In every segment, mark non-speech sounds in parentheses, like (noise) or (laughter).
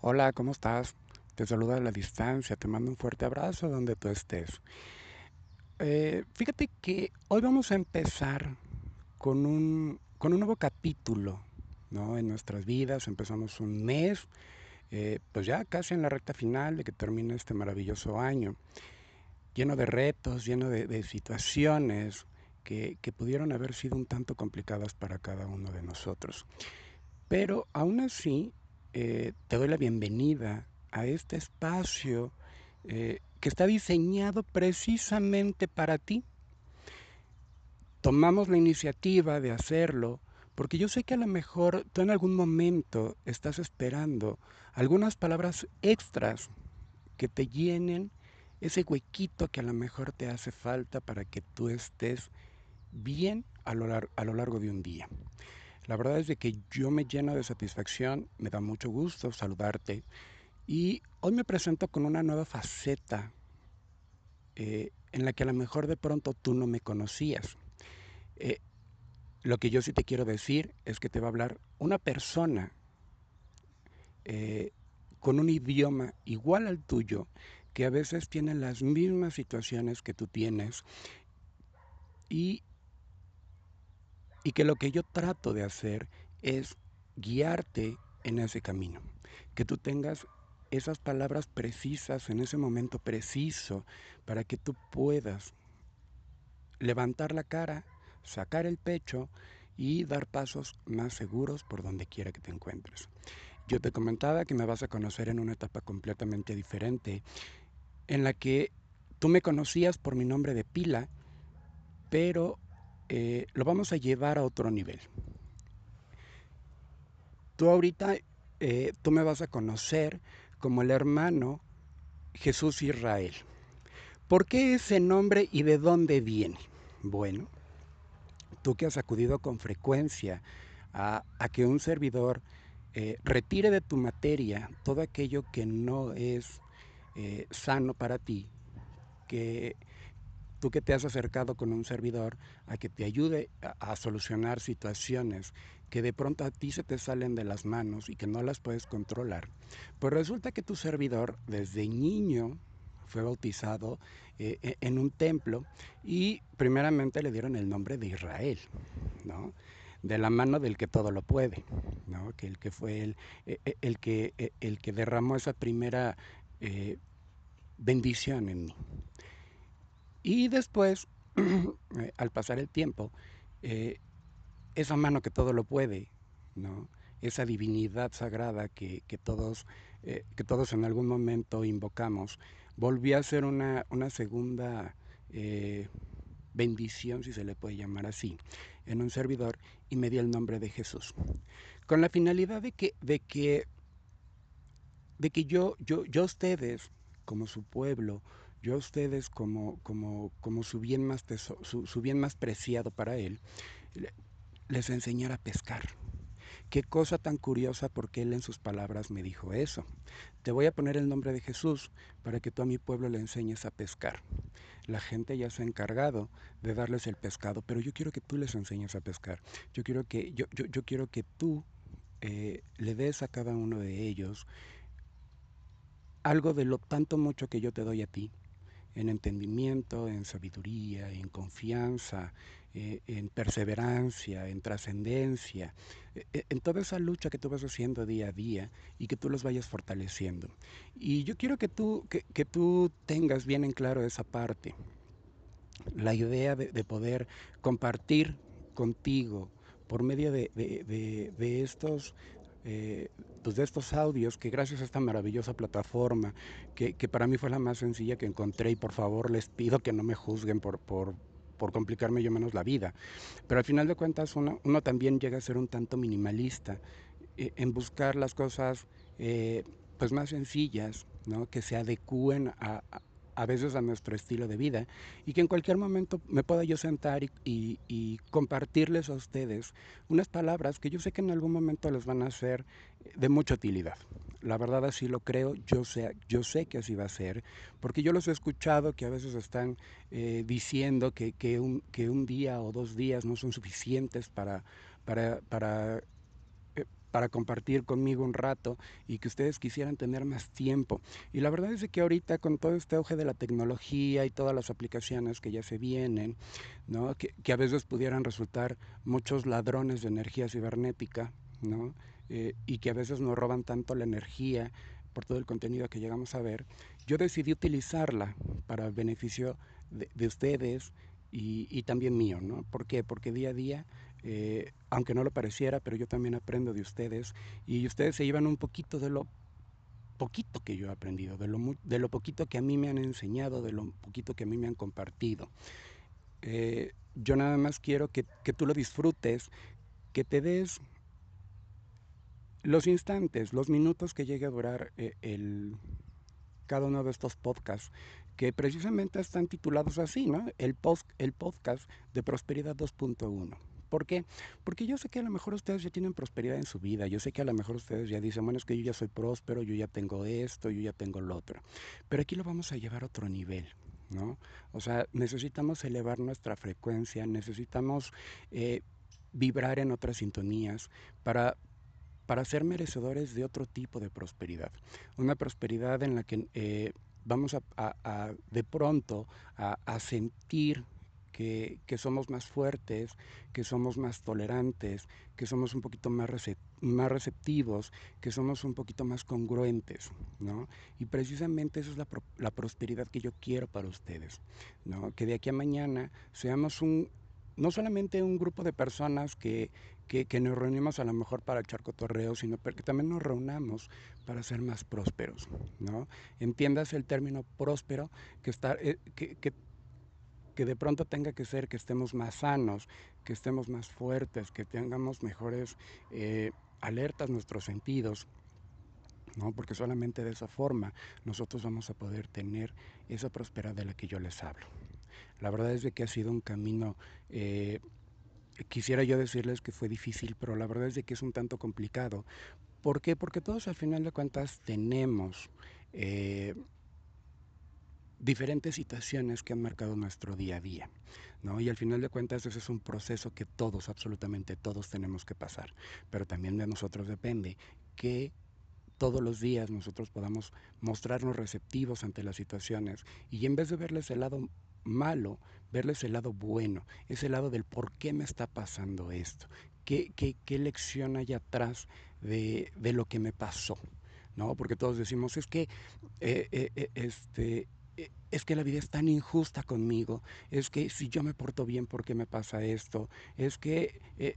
Hola, ¿cómo estás? Te saluda a la distancia, te mando un fuerte abrazo donde tú estés. Eh, fíjate que hoy vamos a empezar con un, con un nuevo capítulo, ¿no? En nuestras vidas, empezamos un mes, eh, pues ya casi en la recta final de que termine este maravilloso año, lleno de retos, lleno de, de situaciones que, que pudieron haber sido un tanto complicadas para cada uno de nosotros. Pero aún así, eh, te doy la bienvenida a este espacio eh, que está diseñado precisamente para ti. Tomamos la iniciativa de hacerlo porque yo sé que a lo mejor tú en algún momento estás esperando algunas palabras extras que te llenen ese huequito que a lo mejor te hace falta para que tú estés bien a lo, a lo largo de un día. La verdad es de que yo me lleno de satisfacción, me da mucho gusto saludarte y hoy me presento con una nueva faceta eh, en la que a lo mejor de pronto tú no me conocías. Eh, lo que yo sí te quiero decir es que te va a hablar una persona eh, con un idioma igual al tuyo, que a veces tiene las mismas situaciones que tú tienes y y que lo que yo trato de hacer es guiarte en ese camino, que tú tengas esas palabras precisas en ese momento preciso para que tú puedas levantar la cara, sacar el pecho y dar pasos más seguros por donde quiera que te encuentres. Yo te comentaba que me vas a conocer en una etapa completamente diferente, en la que tú me conocías por mi nombre de pila, pero eh, lo vamos a llevar a otro nivel. Tú ahorita, eh, tú me vas a conocer como el hermano Jesús Israel. ¿Por qué ese nombre y de dónde viene? Bueno, tú que has acudido con frecuencia a, que un servidor eh, retire de tu materia todo aquello que no es sano para ti, que tú que te has acercado con un servidor a que te ayude a, solucionar situaciones que de pronto a ti se te salen de las manos y que no las puedes controlar, pues resulta que tu servidor desde niño fue bautizado eh, e, en un templo y primeramente le dieron el nombre de Israel, de la mano del que todo lo puede, ¿no? que el que fue el, e, e, el, que, el que derramó esa primera eh, bendición en mí. Y después, (clears throat) eh, al pasar el tiempo, eh, esa mano que todo lo puede, ¿no? esa divinidad sagrada que, que todos, eh, que todos en algún momento invocamos, volvió a ser una, una segunda bendición, si se le puede llamar así, en un servidor y me dio el nombre de Jesús. Con la finalidad de que, de que, de que yo, yo, yo ustedes, como su pueblo, yo a ustedes como, como, como su, bien más su, su, bien más preciado para él, les enseñar a pescar. Qué cosa tan curiosa porque él en sus palabras me dijo eso. Te voy a poner el nombre de Jesús para que tú a mi pueblo le enseñes a pescar. La gente ya se ha encargado de darles el pescado, pero yo quiero que tú les enseñes a pescar. Yo quiero que, yo, yo, yo quiero que tú eh, le des a cada uno de ellos algo de lo tanto mucho que yo te doy a ti, en entendimiento, en sabiduría, en confianza, eh, en perseverancia, en trascendencia, eh, en toda esa lucha que tú vas haciendo día a día y que tú los vayas fortaleciendo. Y yo quiero que tú, que, que tú tengas bien en claro esa parte, la idea de, de poder compartir contigo por medio de, de, de estos eh, pues de estos audios que gracias a esta maravillosa plataforma que, que, para mí fue la más sencilla que encontré y por favor les pido que no me juzguen por, por, por complicarme yo menos la vida. Pero al final de cuentas uno, uno también llega a ser un tanto minimalista eh, en buscar las cosas eh, pues más sencillas, ¿no? que se adecúen a, a veces a nuestro estilo de vida y que en cualquier momento me pueda yo sentar y, compartirles a ustedes unas palabras que yo sé que en algún momento les van a ser de mucha utilidad. La verdad así lo creo, yo sé, yo sé que así va a ser, porque yo los he escuchado que a veces están eh, diciendo que, que, un, que un día o dos días no son suficientes para, para para compartir conmigo un rato y que ustedes quisieran tener más tiempo. Y la verdad es que ahorita con todo este auge de la tecnología y todas las aplicaciones que ya se vienen, ¿no? que, a veces pudieran resultar muchos ladrones de energía cibernética, ¿no? Eh, y que a veces nos roban tanto la energía por todo el contenido que llegamos a ver, yo decidí utilizarla para beneficio de, de ustedes y, y, también mío, ¿no? ¿Por qué? Porque día a día eh, aunque no lo pareciera, pero yo también aprendo de ustedes y ustedes se llevan un poquito de lo poquito que yo he aprendido, de lo, poquito que a mí me han enseñado, de lo poquito que a mí me han compartido. Eh, yo nada más quiero que, tú lo disfrutes, que te des los instantes, los minutos que llegue a durar eh, el, cada uno de estos podcasts, que precisamente están titulados así, ¿no? El podcast de Prosperidad 2.1. ¿Por qué? Porque yo sé que a lo mejor ustedes ya tienen prosperidad en su vida, yo sé que a lo mejor ustedes ya dicen, bueno, es que yo ya soy próspero, yo ya tengo esto, yo ya tengo lo otro, pero aquí lo vamos a llevar a otro nivel. ¿No? O sea, necesitamos elevar nuestra frecuencia, necesitamos eh, vibrar en otras sintonías para, para ser merecedores de otro tipo de prosperidad. Una prosperidad en la que eh, vamos a, a, a, de pronto a sentir que, somos más fuertes, que somos más tolerantes, que somos un poquito más, más receptivos, que somos un poquito más congruentes, ¿no? Y precisamente esa es la, la, prosperidad que yo quiero para ustedes, ¿no? Que de aquí a mañana seamos un, no solamente un grupo de personas que, que, que, nos reunimos a lo mejor para echar cotorreo, sino que también nos reunamos para ser más prósperos, ¿no? Entiendas el término próspero, que, estar, eh, que que de pronto tenga que ser que estemos más sanos, que estemos más fuertes, que tengamos mejores eh, alertas nuestros sentidos. ¿no? Porque solamente de esa forma nosotros vamos a poder tener esa prosperidad de la que yo les hablo. La verdad es de que ha sido un camino, eh, quisiera yo decirles que fue difícil, pero la verdad es de que es un tanto complicado. ¿Por qué? Porque todos al final de cuentas tenemos eh, diferentes situaciones que han marcado nuestro día a día. ¿no? Y al final de cuentas ese es un proceso que todos, absolutamente todos tenemos que pasar. Pero también de nosotros depende que todos los días nosotros podamos mostrarnos receptivos ante las situaciones y en vez de verles el lado malo, verles el lado bueno, ese lado del por qué me está pasando esto, qué, qué, qué lección hay atrás de, de, lo que me pasó. ¿no? Porque todos decimos, es que eh, eh, eh este, es que la vida es tan injusta conmigo, es que si yo me porto bien, ¿por qué me pasa esto? Es que eh,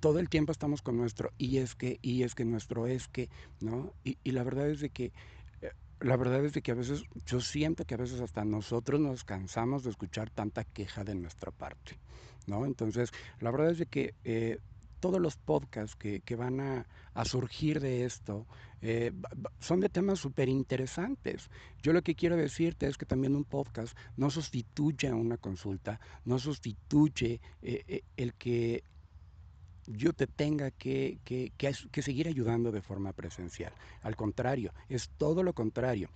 todo el tiempo estamos con nuestro y es que, y es que nuestro es que, ¿no? Y, y la verdad es de que, eh, la verdad es de que a veces, yo siento que a veces hasta nosotros nos cansamos de escuchar tanta queja de nuestra parte, ¿no? Entonces, la verdad es de que eh, todos los podcasts que, que van a, a, surgir de esto eh, son de temas súper interesantes. Yo lo que quiero decirte es que también un podcast no sustituye a una consulta, no sustituye eh, eh, el que yo te tenga que, que, que, que seguir ayudando de forma presencial. Al contrario, es todo lo contrario.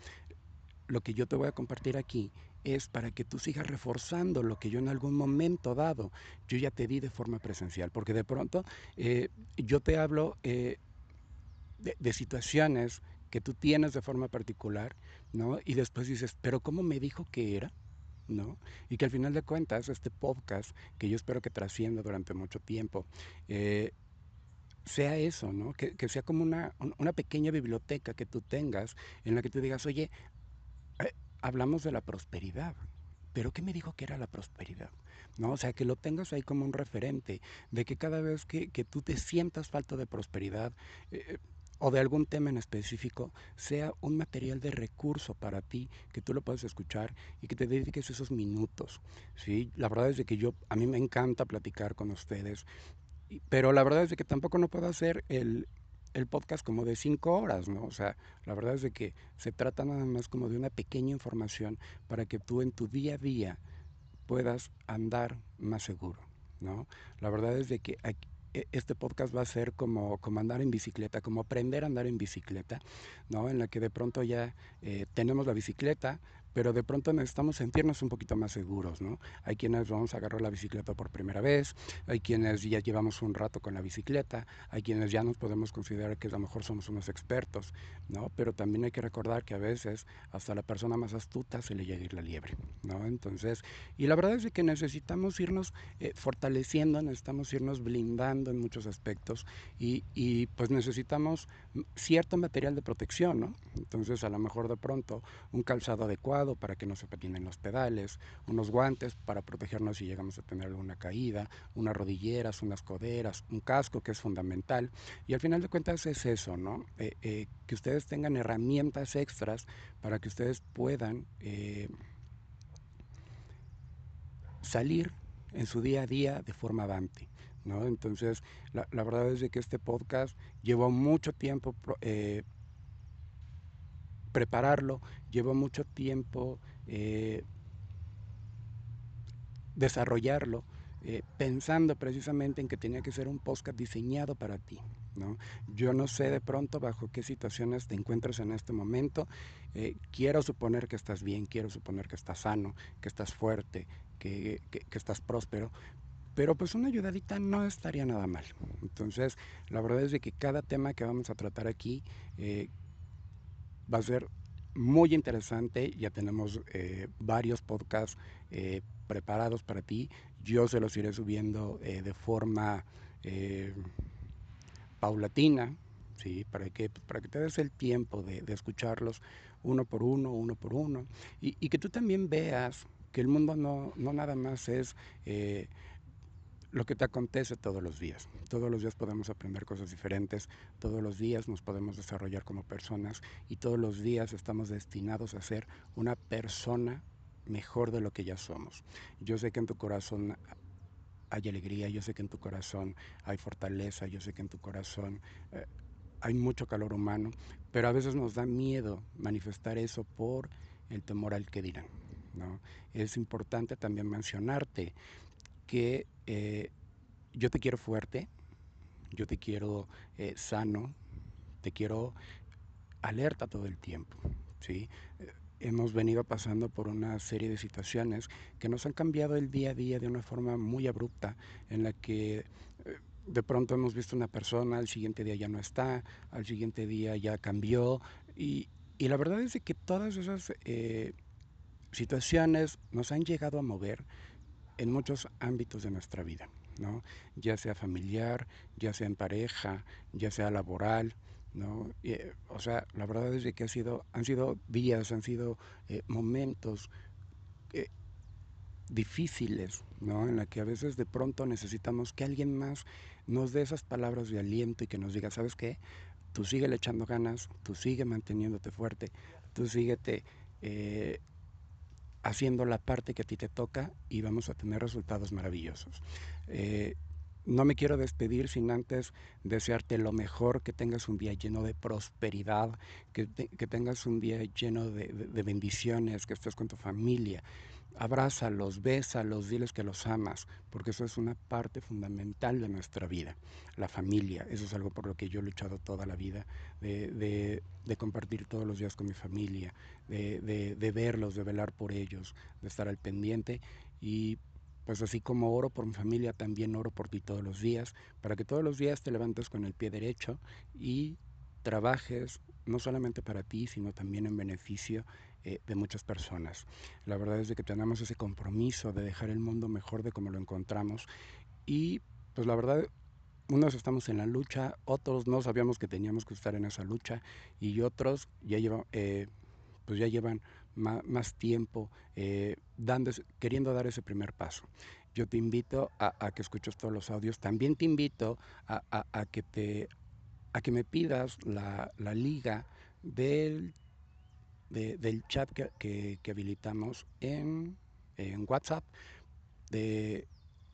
Lo que yo te voy a compartir aquí es para que tú sigas reforzando lo que yo en algún momento dado, yo ya te di de forma presencial, porque de pronto eh, yo te hablo eh, de, situaciones que tú tienes de forma particular, ¿no? Y después dices, pero ¿cómo me dijo que era? ¿no? Y que al final de cuentas este podcast, que yo espero que trascienda durante mucho tiempo, eh, sea eso, ¿no? Que, que, sea como una, una pequeña biblioteca que tú tengas en la que tú digas, oye, hablamos de la prosperidad, pero ¿qué me dijo que era la prosperidad? ¿No? O sea, que lo tengas ahí como un referente, de que cada vez que, que tú te sientas falta de prosperidad eh, o de algún tema en específico, sea un material de recurso para ti, que tú lo puedes escuchar y que te dediques esos minutos. ¿sí? La verdad es de que yo, a mí me encanta platicar con ustedes, pero la verdad es de que tampoco no puedo hacer el, el podcast como de cinco horas, ¿no? O sea, la verdad es de que se trata nada más como de una pequeña información para que tú en tu día a día puedas andar más seguro, ¿no? La verdad es de que e, este podcast va a ser como, como andar en bicicleta, como aprender a andar en bicicleta, ¿no? En la que de pronto ya eh, tenemos la bicicleta, pero de pronto necesitamos sentirnos un poquito más seguros, ¿no? Hay quienes vamos a agarrar la bicicleta por primera vez, hay quienes ya llevamos un rato con la bicicleta, hay quienes ya nos podemos considerar que a lo mejor somos unos expertos, ¿no? Pero también hay que recordar que a veces hasta la persona más astuta se le llega a ir la liebre, ¿no? Entonces, y la verdad es que necesitamos irnos eh, fortaleciendo, necesitamos irnos blindando en muchos aspectos y, y pues necesitamos cierto material de protección, ¿no? Entonces, a lo mejor de pronto un calzado adecuado para que no se patinen los pedales, unos guantes para protegernos si llegamos a tener alguna caída, unas rodilleras, unas coderas, un casco que es fundamental. Y al final de cuentas es eso, ¿no? Eh, eh, que ustedes tengan herramientas extras para que ustedes puedan eh, salir en su día a día de forma avante. ¿No? Entonces, la, verdad es de que este podcast llevó mucho tiempo prepararlo, llevó mucho tiempo eh, desarrollarlo, eh, pensando precisamente en que tenía que ser un podcast diseñado para ti. ¿no? Yo no sé de pronto bajo qué situaciones te encuentras en este momento. Eh, quiero suponer que estás bien, quiero suponer que estás sano, que estás fuerte, que, que, estás próspero, pero pues una ayudadita no estaría nada mal. Entonces, la verdad es de que cada tema que vamos a tratar aquí va a ser muy interesante. Ya tenemos eh, varios podcasts eh, preparados para ti. Yo se los iré subiendo eh, de forma eh, paulatina, ¿sí? para, que, para que te des el tiempo de, escucharlos uno por uno, uno por uno. Y, y, que tú también veas que el mundo no, no nada más es lo que te acontece todos los días. Todos los días podemos aprender cosas diferentes, todos los días nos podemos desarrollar como personas y todos los días estamos destinados a ser una persona mejor de lo que ya somos. Yo sé que en tu corazón hay alegría, yo sé que en tu corazón hay fortaleza, yo sé que en tu corazón eh, hay mucho calor humano, pero a veces nos da miedo manifestar eso por el temor al que dirán. ¿no? Es importante también mencionarte que eh, yo te quiero fuerte, yo te quiero eh, sano, te quiero alerta todo el tiempo, ¿sí? Hemos venido pasando por una serie de situaciones que nos han cambiado el día a día de una forma muy abrupta, en la que eh, de pronto hemos visto una persona, al siguiente día ya no está, al siguiente día ya cambió, y, y la verdad es que todas esas eh, situaciones nos han llegado a mover en muchos ámbitos de nuestra vida, ¿no? Ya sea familiar, ya sea en pareja, ya sea laboral, ¿no? Y, o sea, la verdad es que ha sido, han sido días, han sido eh, momentos eh, difíciles, ¿no? En la que a veces de pronto necesitamos que alguien más nos dé esas palabras de aliento y que nos diga, ¿sabes qué? Tú sigue echando ganas, tú sigue manteniéndote fuerte, tú síguete eh, haciendo la parte que a ti te toca y vamos a tener resultados maravillosos. Eh, no me quiero despedir sin antes desearte lo mejor, que tengas un día lleno de prosperidad, que, que tengas un día lleno de bendiciones, que estés con tu familia abrázalos, bésalos, diles que los amas, porque eso es una parte fundamental de nuestra vida, la familia. Eso es algo por lo que yo he luchado toda la vida, de, de, de compartir todos los días con mi familia, de, de, verlos, de velar por ellos, de estar al pendiente y pues así como oro por mi familia, también oro por ti todos los días, para que todos los días te levantes con el pie derecho y trabajes no solamente para ti, sino también en beneficio eh, de muchas personas. La verdad es de que tenemos ese compromiso de dejar el mundo mejor de como lo encontramos y pues la verdad unos estamos en la lucha, otros no sabíamos que teníamos que estar en esa lucha y otros ya llevan, eh, pues ya llevan más, tiempo eh, dando, queriendo dar ese primer paso. Yo te invito a, que escuches todos los audios. También te invito a, a, a que te a que me pidas la, la liga del de, del chat que, que, habilitamos en, en, WhatsApp de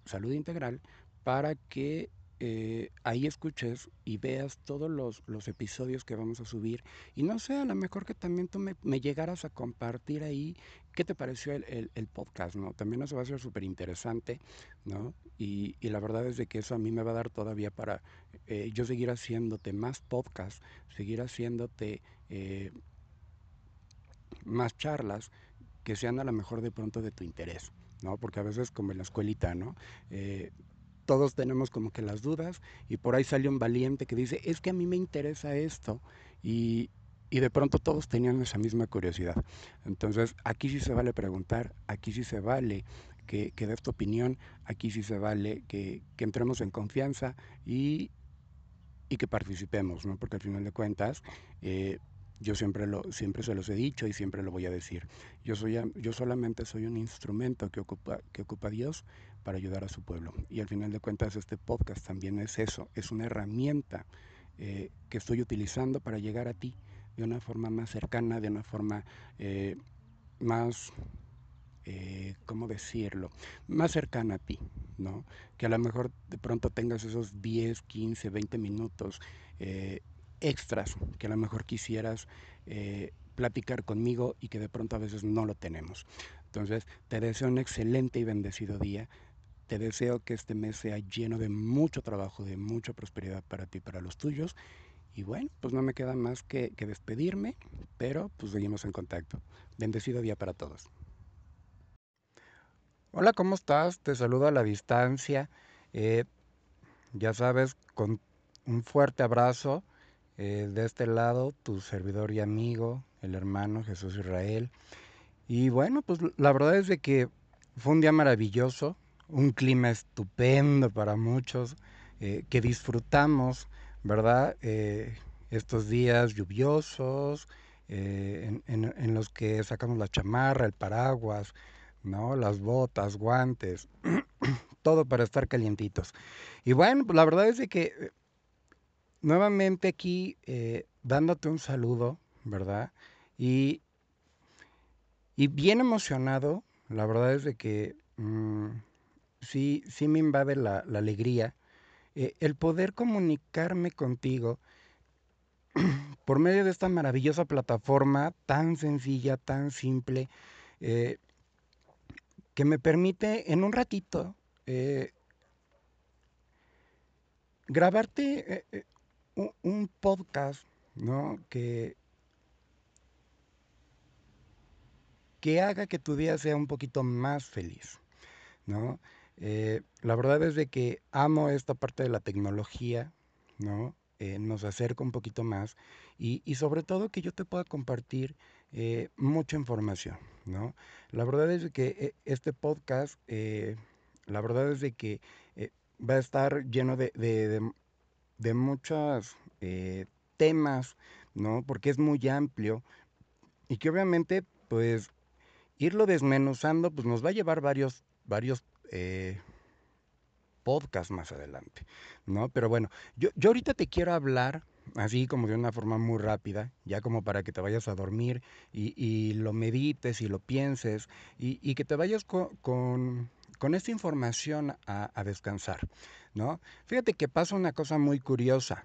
Salud Integral para que eh, ahí escuches y veas todos los, los, episodios que vamos a subir. Y no sé, a lo mejor que también tú me, llegaras a compartir ahí qué te pareció el, el, podcast, ¿no? También eso va a ser súper interesante, ¿no? Y, y, la verdad es de que eso a mí me va a dar todavía para eh, yo seguir haciéndote más podcasts, seguir haciéndote... Eh, más charlas que sean a lo mejor de pronto de tu interés, ¿no? Porque a veces como en la escuelita, ¿no? Eh, todos tenemos como que las dudas y por ahí sale un valiente que dice, es que a mí me interesa esto y, y de pronto todos tenían esa misma curiosidad. Entonces aquí sí se vale preguntar, aquí sí se vale que, que des tu opinión, aquí sí se vale que, que entremos en confianza y, y, que participemos, ¿no? Porque al final de cuentas, eh, yo siempre, lo, siempre se los he dicho y siempre lo voy a decir. Yo, soy, yo solamente soy un instrumento que ocupa, que ocupa Dios para ayudar a su pueblo. Y al final de cuentas este podcast también es eso, es una herramienta eh, que estoy utilizando para llegar a ti de una forma más cercana, de una forma eh, más, eh, ¿cómo decirlo? Más cercana a ti, ¿no? Que a lo mejor de pronto tengas esos 10, 15, 20 minutos eh, extras que a lo mejor quisieras eh, platicar conmigo y que de pronto a veces no lo tenemos. Entonces, te deseo un excelente y bendecido día. Te deseo que este mes sea lleno de mucho trabajo, de mucha prosperidad para ti y para los tuyos. Y bueno, pues no me queda más que, despedirme, pero pues seguimos en contacto. Bendecido día para todos. Hola, ¿cómo estás? Te saludo a la distancia. Eh, ya sabes, con un fuerte abrazo eh, de este lado, tu servidor y amigo, el hermano Jesús Israel. Y bueno, pues la verdad es de que fue un día maravilloso, un clima estupendo para muchos, eh, que disfrutamos ¿verdad? Eh, estos días lluviosos, eh, en, los que sacamos la chamarra, el paraguas, ¿no? Las botas, guantes, (clears throat) todo para estar calientitos. Y bueno, pues la verdad es de que nuevamente aquí eh, dándote un saludo, ¿verdad? Y, y bien emocionado, la verdad es de que mmm, sí, sí me invade la, la alegría eh, el poder comunicarme contigo (clears throat) por medio de esta maravillosa plataforma tan sencilla, tan simple, eh, que me permite en un ratito grabarte un, podcast, ¿no? Que, que haga que tu día sea un poquito más feliz, ¿no? Eh, la verdad es de que amo esta parte de la tecnología, ¿no? Eh, nos acerca un poquito más y, y, sobre todo que yo te pueda compartir eh, mucha información, ¿no? La verdad es de que este podcast, la verdad es de que va a estar lleno de, de muchos temas, ¿no? Porque es muy amplio y que obviamente, pues, irlo desmenuzando, pues nos va a llevar varios, varios eh, podcast más adelante, ¿no? Pero bueno, yo, yo ahorita te quiero hablar así como de una forma muy rápida, ya como para que te vayas a dormir y, y lo medites y lo pienses y, y que te vayas con, con, con esta información a, a, descansar, ¿no? Fíjate que pasa una cosa muy curiosa.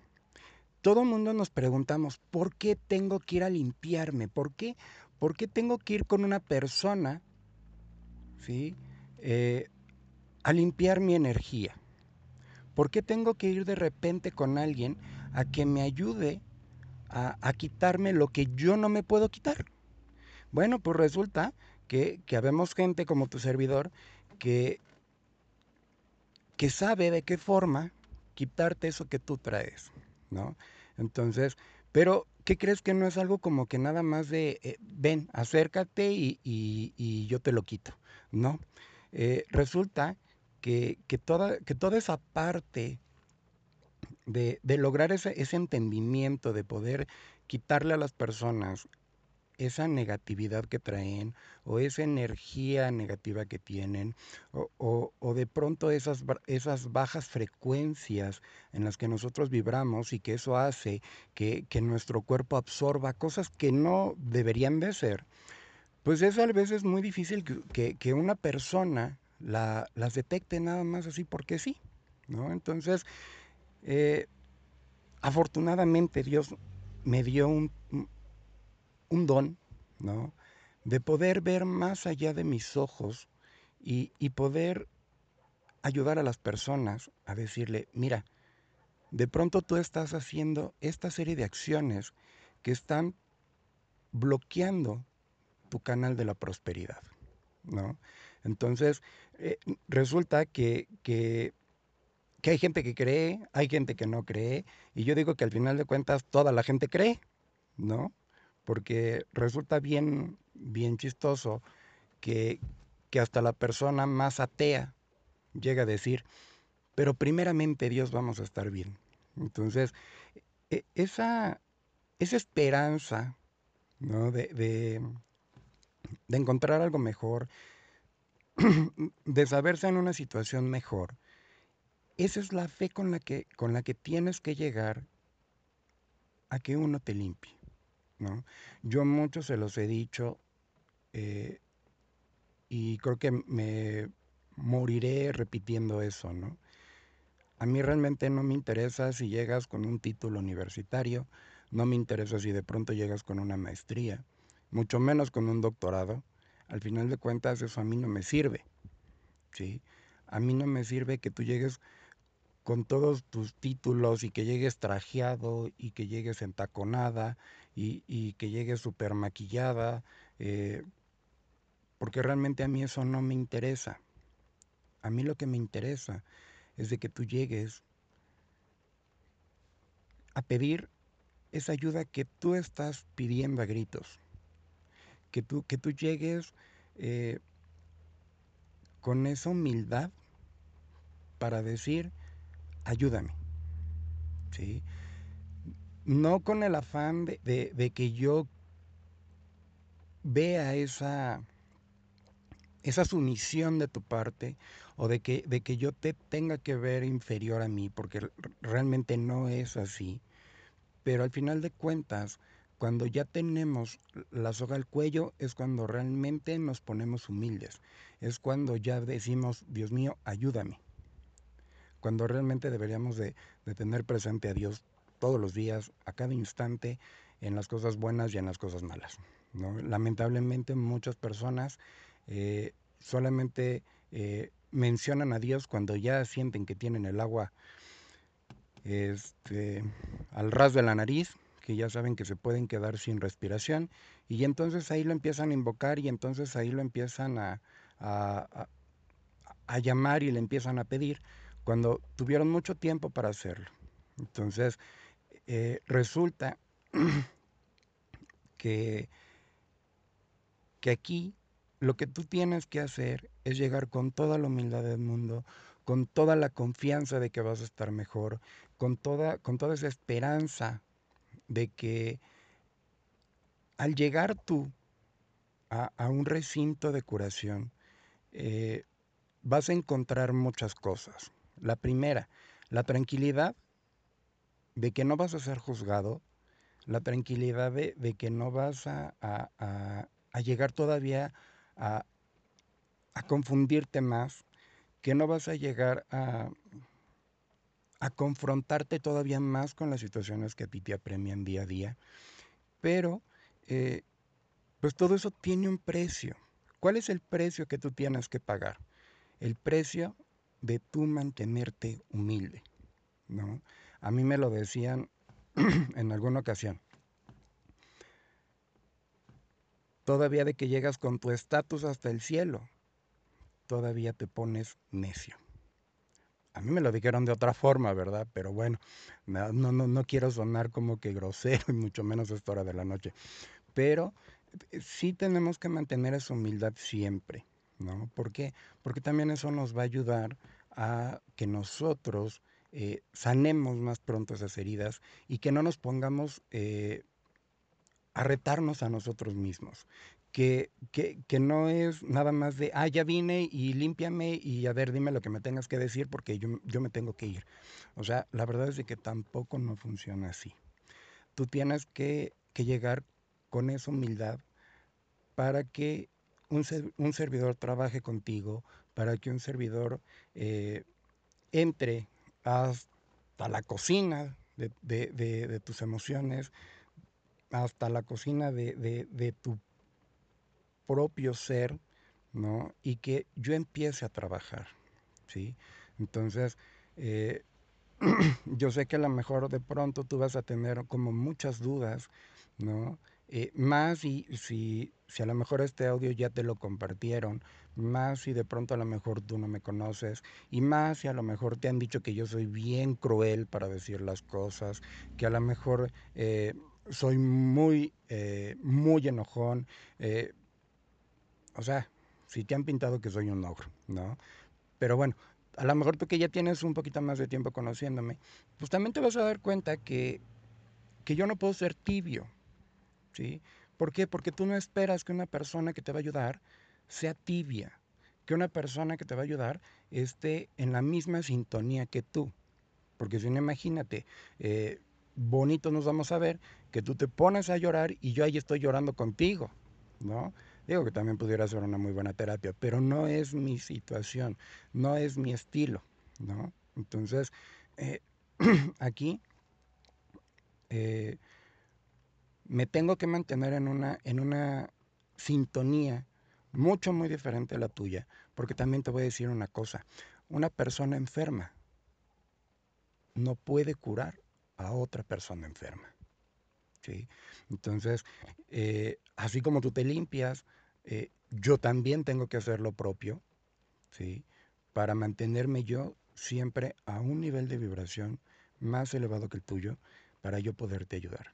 Todo el mundo nos preguntamos, ¿por qué tengo que ir a limpiarme? ¿Por qué, ¿Por qué tengo que ir con una persona, ¿sí? Eh, a limpiar mi energía? ¿Por qué tengo que ir de repente con alguien a que me ayude a, a quitarme lo que yo no me puedo quitar? Bueno, pues resulta que, que habemos gente como tu servidor que, que sabe de qué forma quitarte eso que tú traes, ¿no? Entonces, pero ¿qué crees que no es algo como que nada más de, eh, ven, acércate y, y, yo te lo quito? No. Eh, resulta que, que, toda, que toda esa parte de, de lograr ese, ese entendimiento, de poder quitarle a las personas esa negatividad que traen o esa energía negativa que tienen o, o, de pronto esas, esas bajas frecuencias en las que nosotros vibramos y que eso hace que, que nuestro cuerpo absorba cosas que no deberían de ser, pues es a veces muy difícil que, que, que una persona la, las detecte nada más así porque sí, ¿no? Entonces, eh, afortunadamente Dios me dio un, un don, ¿no? De poder ver más allá de mis ojos y, poder ayudar a las personas a decirle, mira, de pronto tú estás haciendo esta serie de acciones que están bloqueando tu canal de la prosperidad, ¿no? Entonces, eh, resulta que, que, hay gente que cree, hay gente que no cree, y yo digo que al final de cuentas toda la gente cree, ¿no? Porque resulta bien, bien chistoso que, que hasta la persona más atea llega a decir, pero primeramente Dios vamos a estar bien. Entonces, e, esa, esa esperanza ¿no? de, de, encontrar algo mejor, (clears throat) de saberse en una situación mejor, esa es la fe con la que, con la que tienes que llegar a que uno te limpie. ¿No? Yo muchos se los he dicho eh, y creo que me moriré repitiendo eso, ¿no? A mí realmente no me interesa si llegas con un título universitario, no me interesa si de pronto llegas con una maestría, mucho menos con un doctorado. Al final de cuentas eso a mí no me sirve. ¿sí? A mí no me sirve que tú llegues con todos tus títulos y que llegues trajeado y que llegues entaconada y, que llegues súper maquillada, eh, porque realmente a mí eso no me interesa. A mí lo que me interesa es de que tú llegues a pedir esa ayuda que tú estás pidiendo a gritos. Que tú, que tú llegues eh, con esa humildad para decir, ayúdame. ¿Sí? No con el afán de, de, que yo vea esa, esa sumisión de tu parte o de que, de que yo te tenga que ver inferior a mí, porque realmente no es así. Pero al final de cuentas, cuando ya tenemos la soga al cuello, es cuando realmente nos ponemos humildes. Es cuando ya decimos, Dios mío, ayúdame. Cuando realmente deberíamos de, de tener presente a Dios todos los días, a cada instante, en las cosas buenas y en las cosas malas. ¿no? Lamentablemente muchas personas eh, solamente eh, mencionan a Dios cuando ya sienten que tienen el agua este, al ras de la nariz, que ya saben que se pueden quedar sin respiración, y entonces ahí lo empiezan a invocar y entonces ahí lo empiezan a, a, a llamar y le empiezan a pedir, cuando tuvieron mucho tiempo para hacerlo. Entonces, eh, resulta (clears throat) que, que aquí lo que tú tienes que hacer es llegar con toda la humildad del mundo, con toda la confianza de que vas a estar mejor, con toda, con toda esa esperanza de que al llegar tú a, a un recinto de curación, eh, vas a encontrar muchas cosas. La primera, la tranquilidad de que no vas a ser juzgado, la tranquilidad de, de que no vas a, a, a llegar todavía a, confundirte más, que no vas a llegar a, a confrontarte todavía más con las situaciones que a ti te apremian día a día. Pero, eh, pues todo eso tiene un precio. ¿Cuál es el precio que tú tienes que pagar? El precio de tú mantenerte humilde, ¿no? A mí me lo decían (clears throat) en alguna ocasión. Todavía de que llegas con tu estatus hasta el cielo, todavía te pones necio. A mí me lo dijeron de otra forma, ¿verdad? Pero bueno, no, no, no quiero sonar como que grosero y mucho menos a esta hora de la noche. Pero eh, sí tenemos que mantener esa humildad siempre, ¿no? ¿Por qué? Porque también eso nos va a ayudar a que nosotros eh, sanemos más pronto esas heridas y que no nos pongamos eh, a retarnos a nosotros mismos. Que, que, que, no es nada más de, ah, ya vine y límpiame y a ver, dime lo que me tengas que decir porque yo, yo me tengo que ir. O sea, la verdad es de que tampoco no funciona así. Tú tienes que, que llegar con esa humildad para que un, un, servidor trabaje contigo, para que un servidor eh, entre hasta la cocina de, de, tus emociones, hasta la cocina de, tu propio ser, ¿no? Y que yo empiece a trabajar, ¿sí? Entonces, eh, (clears throat) yo sé que a lo mejor de pronto tú vas a tener como muchas dudas, ¿no? Eh, más y si, si a lo mejor este audio ya te lo compartieron, más si de pronto a lo mejor tú no me conoces, y más si a lo mejor te han dicho que yo soy bien cruel para decir las cosas, que a lo mejor eh, soy muy, eh, muy enojón. o sea, si te han pintado que soy un ogro, ¿no? Pero bueno, a lo mejor tú que ya tienes un poquito más de tiempo conociéndome, pues también te vas a dar cuenta que, que yo no puedo ser tibio, ¿sí? ¿Por qué? Porque tú no esperas que una persona que te va a ayudar sea tibia, que una persona que te va a ayudar esté en la misma sintonía que tú. Porque si no, imagínate, eh, bonito nos vamos a ver que tú te pones a llorar y yo ahí estoy llorando contigo, ¿no? Digo que también pudiera ser una muy buena terapia, pero no es mi situación, no es mi estilo, ¿no? Entonces, eh, (clears throat) aquí eh, me tengo que mantener en una, en una sintonía mucho, muy diferente a la tuya, porque también te voy a decir una cosa, una persona enferma no puede curar a otra persona enferma. ¿sí? Entonces, eh, así como tú te limpias, eh, yo también tengo que hacer lo propio, ¿sí? Para mantenerme yo siempre a un nivel de vibración más elevado que el tuyo, para yo poderte ayudar,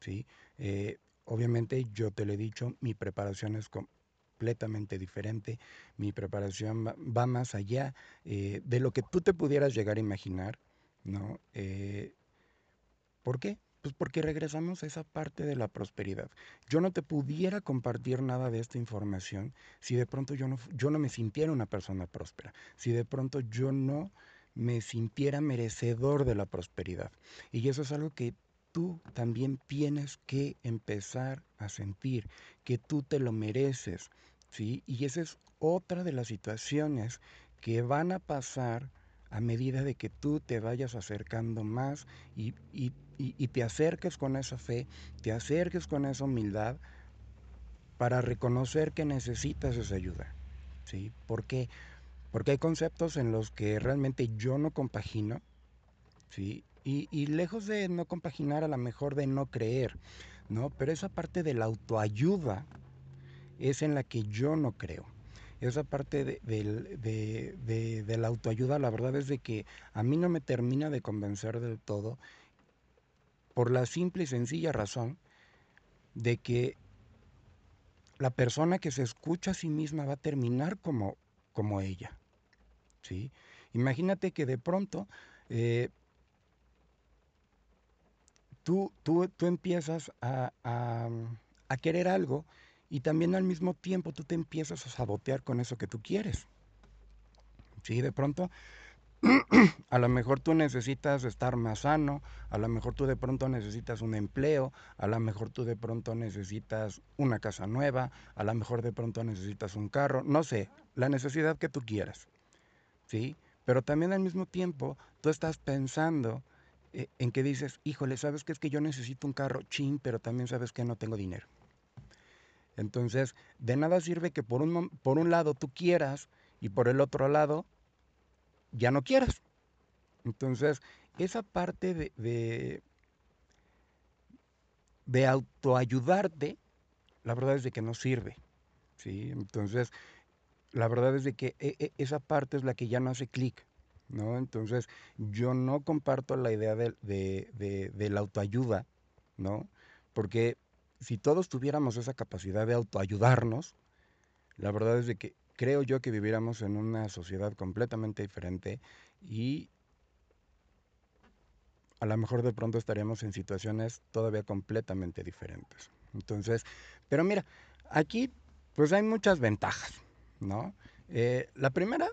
¿sí? Eh, obviamente yo te lo he dicho, mi preparación es completamente diferente, mi preparación va, más allá eh, de lo que tú te pudieras llegar a imaginar, ¿no? ¿Por qué? Pues porque regresamos a esa parte de la prosperidad. Yo no te pudiera compartir nada de esta información si de pronto yo no, yo no me sintiera una persona próspera, si de pronto yo no me sintiera merecedor de la prosperidad. Y eso es algo que tú también tienes que empezar a sentir, que tú te lo mereces, ¿sí? Y esa es otra de las situaciones que van a pasar a medida de que tú te vayas acercando más y, te acerques con esa fe, te acerques con esa humildad para reconocer que necesitas esa ayuda. ¿sí? ¿Por qué? Porque hay conceptos en los que realmente yo no compagino, ¿sí? Y, lejos de no compaginar, a lo mejor de no creer, ¿no? Pero esa parte de la autoayuda es en la que yo no creo esa parte de, la autoayuda, la verdad es de que a mí no me termina de convencer del todo por la simple y sencilla razón de que la persona que se escucha a sí misma va a terminar como, como ella. ¿sí? Imagínate que de pronto eh, tú, tú, tú, empiezas a, a querer algo y también al mismo tiempo tú te empiezas a sabotear con eso que tú quieres. Sí, de pronto, (clears throat) a lo mejor tú necesitas estar más sano, a lo mejor tú de pronto necesitas un empleo, a lo mejor tú de pronto necesitas una casa nueva, a lo mejor de pronto necesitas un carro, no sé, la necesidad que tú quieras. ¿Sí? Pero también al mismo tiempo tú estás pensando en que dices, híjole, ¿sabes qué es que yo necesito un carro? Chin, pero también sabes que no tengo dinero. Entonces, de nada sirve que por un, por un lado tú quieras y por el otro lado ya no quieras. Entonces, esa parte de, de, autoayudarte, la verdad es de que no sirve. ¿sí? Entonces, la verdad es de que e, e, esa parte es la que ya no hace clic. ¿No? Entonces, yo no comparto la idea de, de, de la autoayuda, ¿no? Porque si todos tuviéramos esa capacidad de autoayudarnos, la verdad es de que creo yo que viviéramos en una sociedad completamente diferente y a lo mejor de pronto estaríamos en situaciones todavía completamente diferentes. Entonces, pero mira, aquí pues hay muchas ventajas, ¿no? Eh, la primera,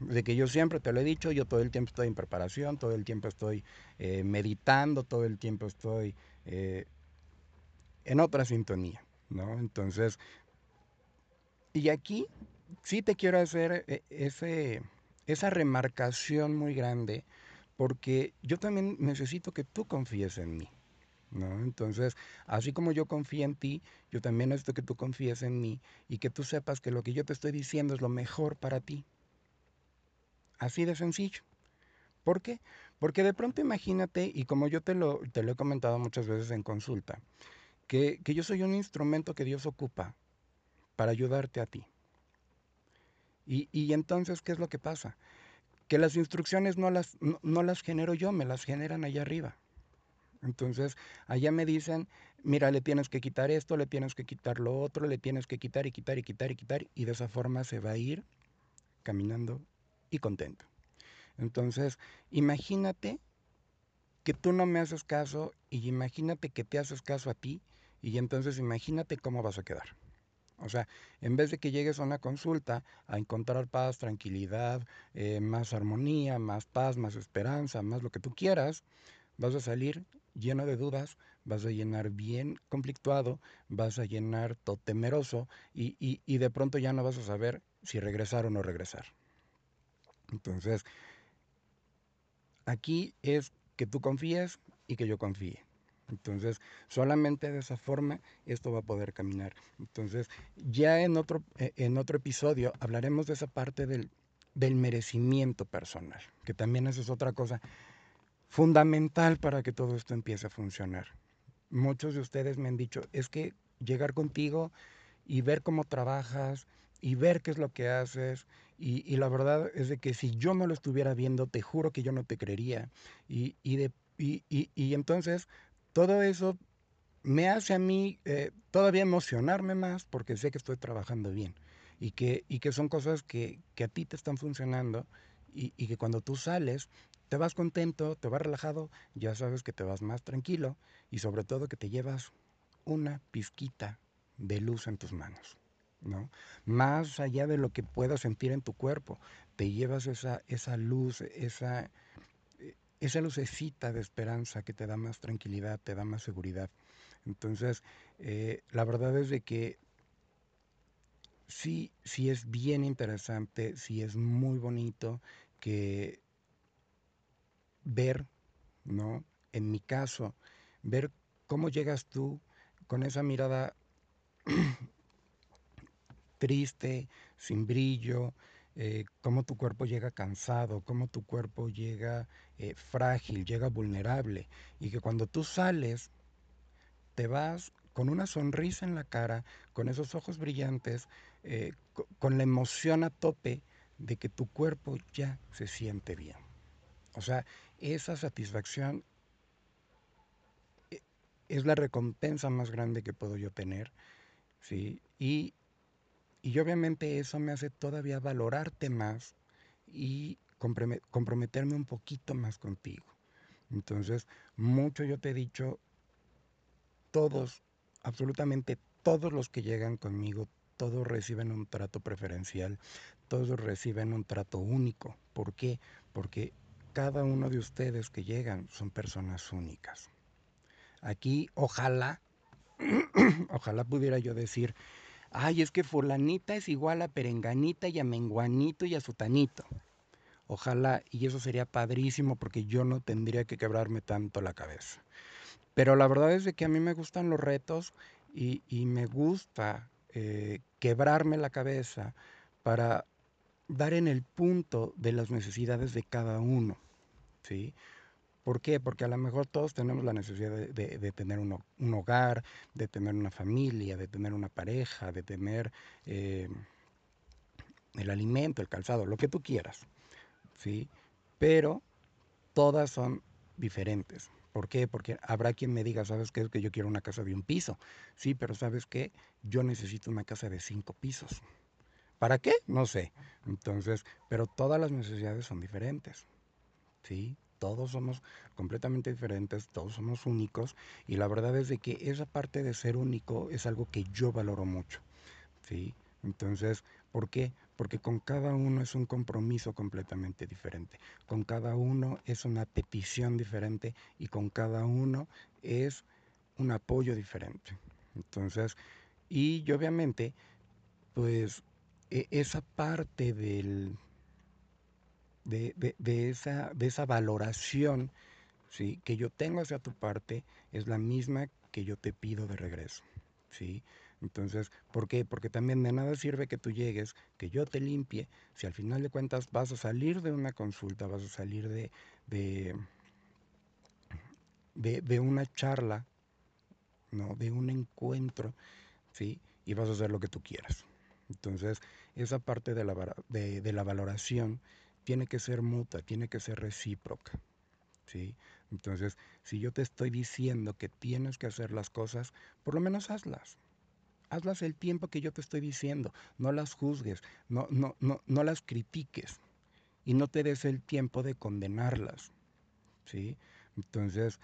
de que yo siempre te lo he dicho, yo todo el tiempo estoy en preparación, todo el tiempo estoy eh, meditando, todo el tiempo estoy eh, en otra sintonía, ¿no? Entonces, y aquí sí te quiero hacer eh, ese, esa remarcación muy grande, porque yo también necesito que tú confíes en mí. ¿No? Entonces, así como yo confío en ti, yo también necesito que tú confíes en mí y que tú sepas que lo que yo te estoy diciendo es lo mejor para ti. Así de sencillo. ¿Por qué? Porque de pronto imagínate, y como yo te lo, te lo he comentado muchas veces en consulta, que, yo soy un instrumento que Dios ocupa para ayudarte a ti. Y, y, entonces, ¿qué es lo que pasa? Que las instrucciones no las, no las genero yo, me las generan allá arriba. Entonces, allá me dicen, mira, le tienes que quitar esto, le tienes que quitar lo otro, le tienes que quitar y quitar y quitar y quitar, y de esa forma se va a ir caminando y contento. Entonces, imagínate que tú no me haces caso y imagínate que te haces caso a ti y entonces imagínate cómo vas a quedar. O sea, en vez de que llegues a una consulta a encontrar paz, tranquilidad, eh, más armonía, más paz, más esperanza, más lo que tú quieras, vas a salir lleno de dudas, vas a llenar bien conflictuado, vas a llenar todo temeroso y, y de pronto ya no vas a saber si regresar o no regresar. Entonces, aquí es que tú confíes y que yo confíe. Entonces, solamente de esa forma esto va a poder caminar. Entonces, ya en otro, eh, en otro episodio hablaremos de esa parte del, del merecimiento personal, que también eso es otra cosa fundamental para que todo esto empiece a funcionar. Muchos de ustedes me han dicho, es que llegar contigo y ver cómo trabajas y ver qué es lo que haces y, la verdad es de que si yo no lo estuviera viendo, te juro que yo no te creería. Y, y, de, y entonces todo eso me hace a mí eh, todavía emocionarme más porque sé que estoy trabajando bien y que, y que son cosas que, que a ti te están funcionando y, y, que cuando tú sales te vas contento, te vas relajado, ya sabes que te vas más tranquilo y sobre todo que te llevas una pizquita de luz en tus manos. ¿No? Más allá de lo que puedas sentir en tu cuerpo, te llevas esa, esa luz, esa, esa lucecita de esperanza que te da más tranquilidad, te da más seguridad. Entonces, eh, la verdad es de que sí, sí es bien interesante, sí es muy bonito que ver, ¿no? En mi caso, ver cómo llegas tú con esa mirada triste, sin brillo, eh, cómo tu cuerpo llega cansado, cómo tu cuerpo llega eh, frágil, llega vulnerable, y que cuando tú sales, te vas con una sonrisa en la cara, con esos ojos brillantes, eh, con la emoción a tope de que tu cuerpo ya se siente bien. O sea, esa satisfacción es la recompensa más grande que puedo yo tener, ¿sí? Y y obviamente eso me hace todavía valorarte más y comprometerme un poquito más contigo. Entonces, mucho yo te he dicho, todos, absolutamente todos los que llegan conmigo, todos reciben un trato preferencial, todos reciben un trato único. ¿Por qué? Porque cada uno de ustedes que llegan son personas únicas. Aquí, ojalá, (clears throat) ojalá pudiera yo decir, ay, es que fulanita es igual a perenganita y a menguanito y a sutanito. Ojalá, y eso sería padrísimo porque yo no tendría que quebrarme tanto la cabeza. Pero la verdad es de que a mí me gustan los retos y, me gusta eh, quebrarme la cabeza para dar en el punto de las necesidades de cada uno. ¿sí? ¿Por qué? Porque a lo mejor todos tenemos la necesidad de, tener un, hogar, de tener una familia, de tener una pareja, de tener eh, el alimento, el calzado, lo que tú quieras. ¿sí? Pero todas son diferentes. ¿Por qué? Porque habrá quien me diga, ¿sabes qué? Es que yo quiero una casa de un piso. Sí, pero ¿sabes qué? Yo necesito una casa de cinco pisos. ¿Para qué? No sé. Entonces, pero todas las necesidades son diferentes. ¿Sí? Todos somos completamente diferentes, todos somos únicos y la verdad es de que esa parte de ser único es algo que yo valoro mucho. ¿sí? Entonces, ¿por qué? Porque con cada uno es un compromiso completamente diferente, con cada uno es una petición diferente y con cada uno es un apoyo diferente. Entonces, y obviamente, pues e, esa parte del, de, esa, de esa valoración ¿sí? que yo tengo hacia tu parte es la misma que yo te pido de regreso. ¿sí? Entonces, ¿por qué? Porque también de nada sirve que tú llegues, que yo te limpie, si al final de cuentas vas a salir de una consulta, vas a salir de, de, de, una charla, ¿no? De un encuentro, ¿sí? Y vas a hacer lo que tú quieras. Entonces, esa parte de la, de, la valoración tiene que ser mutua, tiene que ser recíproca, ¿sí? Entonces, si yo te estoy diciendo que tienes que hacer las cosas, por lo menos hazlas. Hazlas el tiempo que yo te estoy diciendo. No las juzgues, no, no, no, no las critiques y no te des el tiempo de condenarlas. ¿sí? Entonces,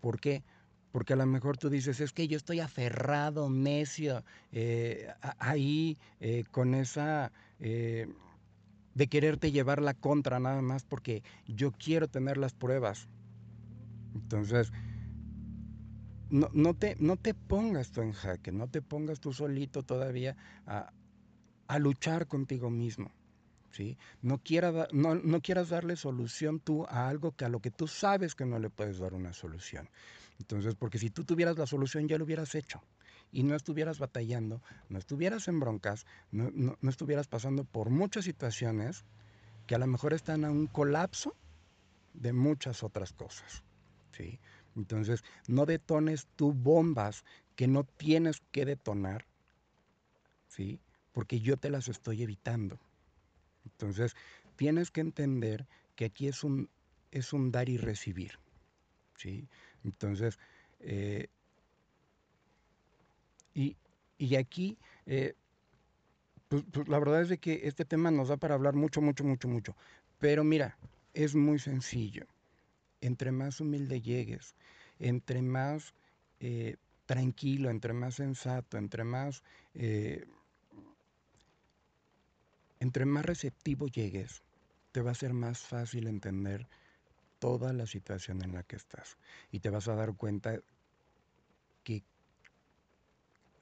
¿por qué? Porque a lo mejor tú dices, es que yo estoy aferrado, necio, eh, ahí eh, con esa... Eh, de quererte llevar la contra nada más porque yo quiero tener las pruebas. Entonces, no, no, te, no te pongas tú en jaque, no te pongas tú solito todavía a, a luchar contigo mismo. ¿sí? No, quiera, no, no quieras darle solución tú a algo que a lo que tú sabes que no le puedes dar una solución. Entonces, porque si tú tuvieras la solución ya lo hubieras hecho y no estuvieras batallando, no estuvieras en broncas, no, no, estuvieras pasando por muchas situaciones que a lo mejor están a un colapso de muchas otras cosas. ¿sí? Entonces, no detones tú bombas que no tienes que detonar, ¿sí? porque yo te las estoy evitando. Entonces, tienes que entender que aquí es un, es un dar y recibir. ¿sí? Entonces, eh, y, aquí, eh, pues, pues, la verdad es de que este tema nos da para hablar mucho, mucho, mucho, mucho. Pero mira, es muy sencillo. Entre más humilde llegues, entre más eh, tranquilo, entre más sensato, entre más entre más receptivo llegues, te va a ser más fácil entender toda la situación en la que estás. Y te vas a dar cuenta que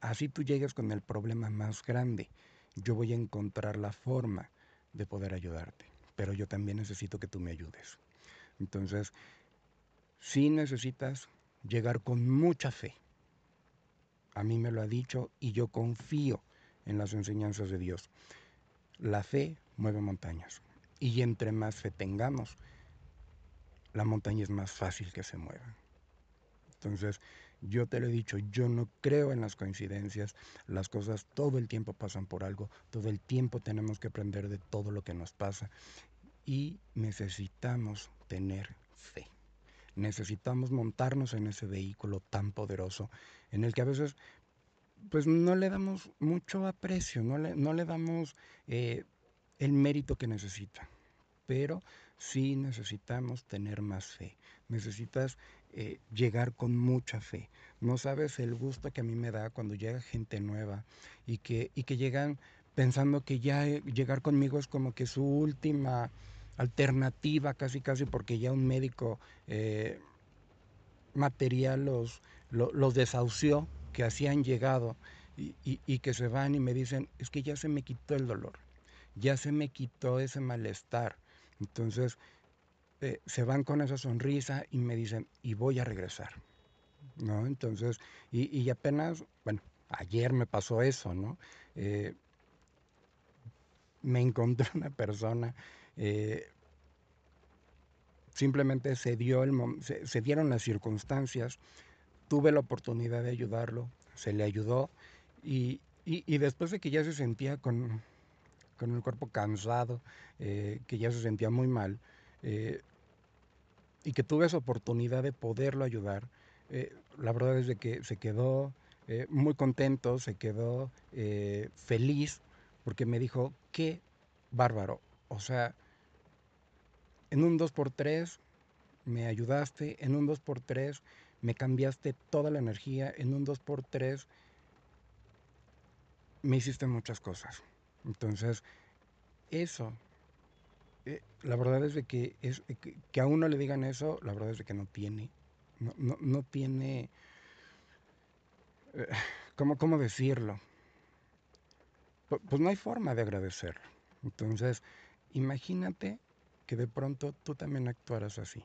así tú llegues con el problema más grande, yo voy a encontrar la forma de poder ayudarte. Pero yo también necesito que tú me ayudes. Entonces, sí necesitas llegar con mucha fe. A mí me lo ha dicho y yo confío en las enseñanzas de Dios. La fe mueve montañas. Y entre más fe tengamos, la montaña es más fácil que se mueva. Entonces, yo te lo he dicho, yo no creo en las coincidencias, las cosas todo el tiempo pasan por algo, todo el tiempo tenemos que aprender de todo lo que nos pasa y necesitamos tener fe. Necesitamos montarnos en ese vehículo tan poderoso en el que a veces pues no le damos mucho aprecio, no le, no le damos eh, el mérito que necesita. Pero sí necesitamos tener más fe. Necesitas eh, llegar con mucha fe. No sabes el gusto que a mí me da cuando llega gente nueva y que, y que llegan pensando que ya eh, llegar conmigo es como que su última alternativa, casi casi porque ya un médico material los, los desahució que así han llegado y, que se van y me dicen, es que ya se me quitó el dolor, ya se me quitó ese malestar. Entonces eh, se van con esa sonrisa y me dicen, y voy a regresar. ¿No? Entonces, y, apenas, bueno, ayer me pasó eso, ¿no? Eh, me encontré (laughs) una persona, eh, simplemente se, dio se dieron las circunstancias tuve la oportunidad de ayudarlo, se le ayudó y, después de que ya se sentía con, el cuerpo cansado, que ya se sentía muy mal, y que tuve esa oportunidad de poderlo ayudar, eh, la verdad es de que se quedó muy contento, se quedó feliz, porque me dijo, qué bárbaro, o sea, en un 2x3 me ayudaste, en un 2x3 me cambiaste toda la energía en un 2x3, me hiciste muchas cosas. Entonces, eso, eh, la verdad es de que, es, que, a uno le digan eso, la verdad es de que no tiene, no, tiene, eh, ¿cómo, decirlo? Pues, no hay forma de agradecerlo. Entonces, imagínate que de pronto tú también actuaras así,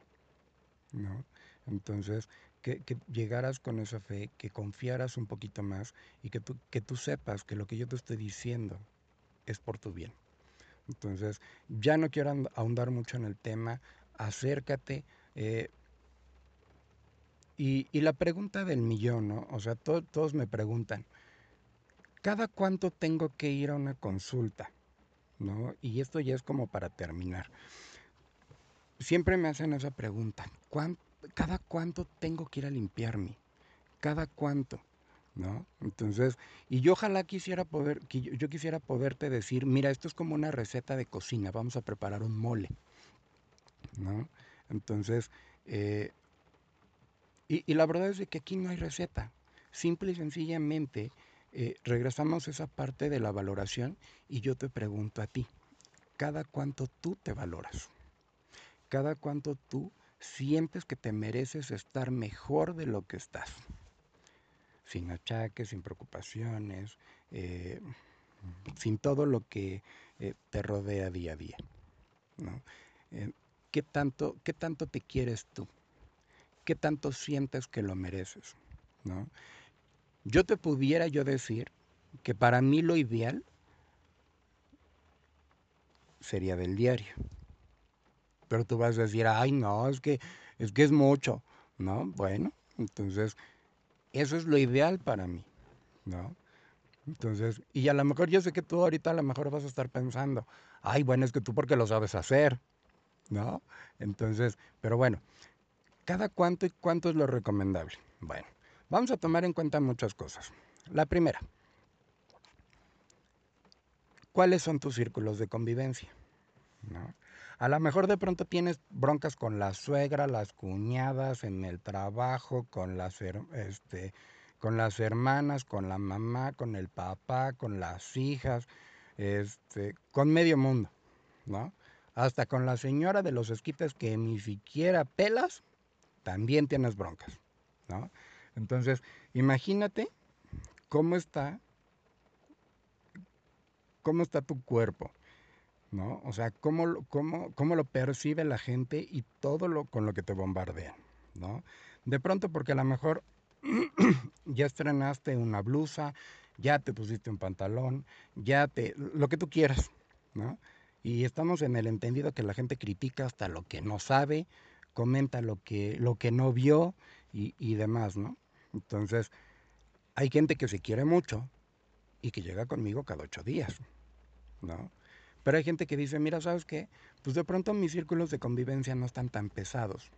¿no? Entonces, que, llegaras con esa fe, que confiaras un poquito más y que tú, que tú sepas que lo que yo te estoy diciendo es por tu bien. Entonces, ya no quiero ahondar mucho en el tema, acércate. Eh, Y, la pregunta del millón, ¿no? O sea, todos me preguntan, ¿cada cuánto tengo que ir a una consulta? ¿No? Y esto ya es como para terminar. Siempre me hacen esa pregunta, ¿cada cuánto tengo que ir a limpiarme? ¿Cada cuánto? ¿No? Entonces, y yo ojalá quisiera poder, yo quisiera poderte decir, mira, esto es como una receta de cocina, vamos a preparar un mole, ¿no? Entonces, eh, y, la verdad es que aquí no hay receta. Simple y sencillamente eh, regresamos a esa parte de la valoración y yo te pregunto a ti, ¿cada cuánto tú te valoras? ¿Cada cuánto tú sientes que te mereces estar mejor de lo que estás? Sin achaques, sin preocupaciones, eh, sin todo lo que eh, te rodea día a día. ¿qué, tanto, ¿Qué tanto te quieres tú? qué tanto sientes que lo mereces. Yo te pudiera yo decir que para mí lo ideal sería del diario. Pero tú vas a decir, ay, no, es que es que es mucho, ¿no? Bueno, entonces eso es lo ideal para mí, ¿no? Entonces, y a lo mejor yo sé que tú ahorita a lo mejor vas a estar pensando, ay, bueno, es que tú porque lo sabes hacer, ¿no? Entonces, pero bueno, ¿Cada cuánto y cuánto es lo recomendable? Bueno, vamos a tomar en cuenta muchas cosas. La primera, ¿cuáles son tus círculos de convivencia? A lo mejor de pronto tienes broncas con la suegra, las cuñadas, en el trabajo, con las, este, con las hermanas, con la mamá, con el papá, con las hijas, este, con medio mundo, ¿no? Hasta con la señora de los esquites que ni siquiera pelas también tienes broncas, ¿no? Entonces, imagínate cómo está, cómo está tu cuerpo, ¿no? O sea, cómo, cómo, cómo lo percibe la gente y todo lo con lo que te bombardean, ¿no? De pronto, porque a lo mejor (clears throat) ya estrenaste una blusa, ya te pusiste un pantalón, ya te, lo que tú quieras, ¿no? Y estamos en el entendido que la gente critica hasta lo que no sabe, comenta lo que, lo que no vio y, demás, ¿no? Entonces, hay gente que se quiere mucho y que llega conmigo cada ocho días, ¿no? Pero hay gente que dice, mira, ¿sabes qué? Pues de pronto mis círculos de convivencia no están tan pesados,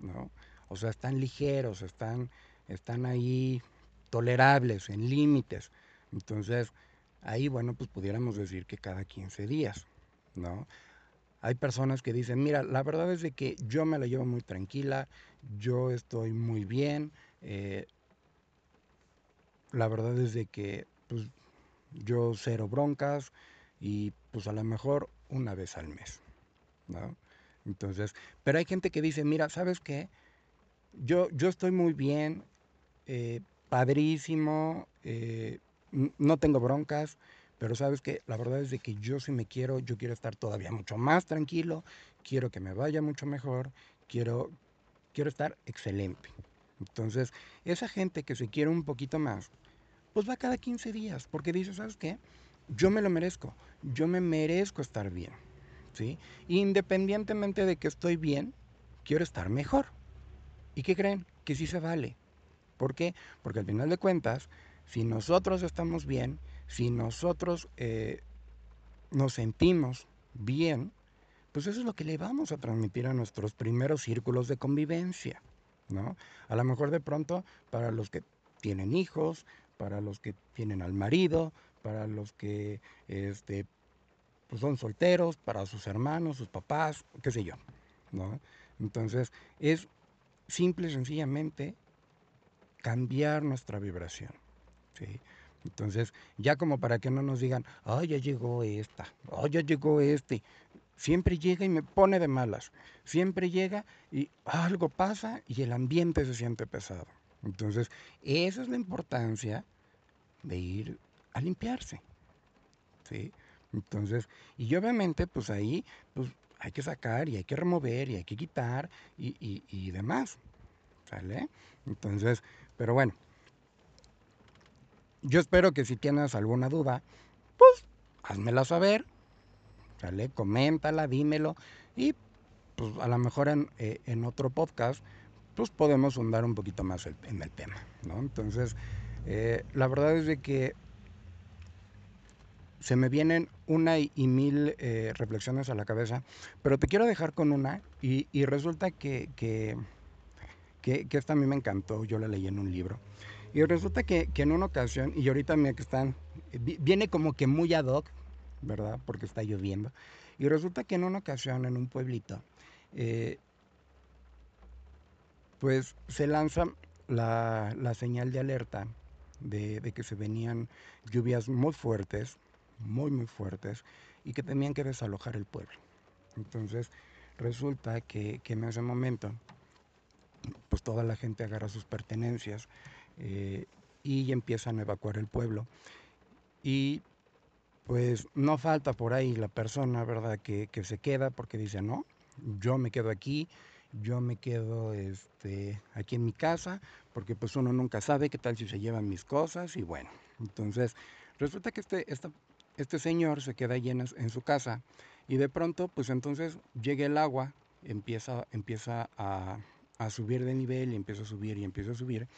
¿no? O sea, están ligeros, están, están ahí tolerables, en límites. Entonces, ahí, bueno, pues pudiéramos decir que cada 15 días, ¿no? Hay personas que dicen, mira, la verdad es de que yo me la llevo muy tranquila, yo estoy muy bien, eh, la verdad es de que pues, yo cero broncas y pues a lo mejor una vez al mes, ¿no? Entonces, pero hay gente que dice, mira, ¿sabes qué? Yo, yo estoy muy bien, eh, padrísimo, eh, no tengo broncas, pero sabes que la verdad es de que yo si me quiero, yo quiero estar todavía mucho más tranquilo, quiero que me vaya mucho mejor, quiero, quiero estar excelente. Entonces, esa gente que se quiere un poquito más, pues va cada 15 días, porque dice, ¿sabes qué? Yo me lo merezco, yo me merezco estar bien, ¿sí? Independientemente de que estoy bien, quiero estar mejor. ¿Y qué creen? Que sí se vale. ¿Por qué? Porque al final de cuentas, si nosotros estamos bien, si nosotros eh, nos sentimos bien, pues eso es lo que le vamos a transmitir a nuestros primeros círculos de convivencia, ¿no? A lo mejor de pronto para los que tienen hijos, para los que tienen al marido, para los que este, pues son solteros, para sus hermanos, sus papás, qué sé yo, ¿no? Entonces es simple y sencillamente cambiar nuestra vibración, ¿sí? Entonces, ya como para que no nos digan, ay, ya llegó esta, ay, ya llegó este. Siempre llega y me pone de malas. Siempre llega y algo pasa y el ambiente se siente pesado. Entonces, esa es la importancia de ir a limpiarse. ¿sí? Entonces, y obviamente, pues ahí, pues hay que sacar y hay que remover y hay que quitar y, y, y demás. ¿Sale? Entonces, pero bueno, yo espero que si tienes alguna duda, pues házmela saber, ¿sale? Coméntala, dímelo y pues a lo mejor en, eh, en otro podcast pues podemos hundar un poquito más en el tema, ¿no? Entonces, eh, la verdad es de que se me vienen una y, mil eh, reflexiones a la cabeza, pero te quiero dejar con una y, resulta que, que, que, esta a mí me encantó, yo la leí en un libro. Y resulta que, en una ocasión, y ahorita mira que están, viene como que muy ad hoc, ¿verdad? Porque está lloviendo. Y resulta que en una ocasión, en un pueblito, eh, pues se lanza la, señal de alerta de, que se venían lluvias muy fuertes, muy, muy fuertes, y que tenían que desalojar el pueblo. Entonces, resulta que, en ese momento, pues toda la gente agarra sus pertenencias eh, y empiezan a evacuar el pueblo. Y pues no falta por ahí la persona, ¿verdad?, que, que se queda porque dice, no, yo me quedo aquí, yo me quedo este, aquí en mi casa, porque pues uno nunca sabe qué tal si se llevan mis cosas y bueno, entonces resulta que este, este señor se queda ahí en, su casa y de pronto pues entonces llega el agua, empieza, empieza a, subir de nivel y empieza a subir y empieza a subir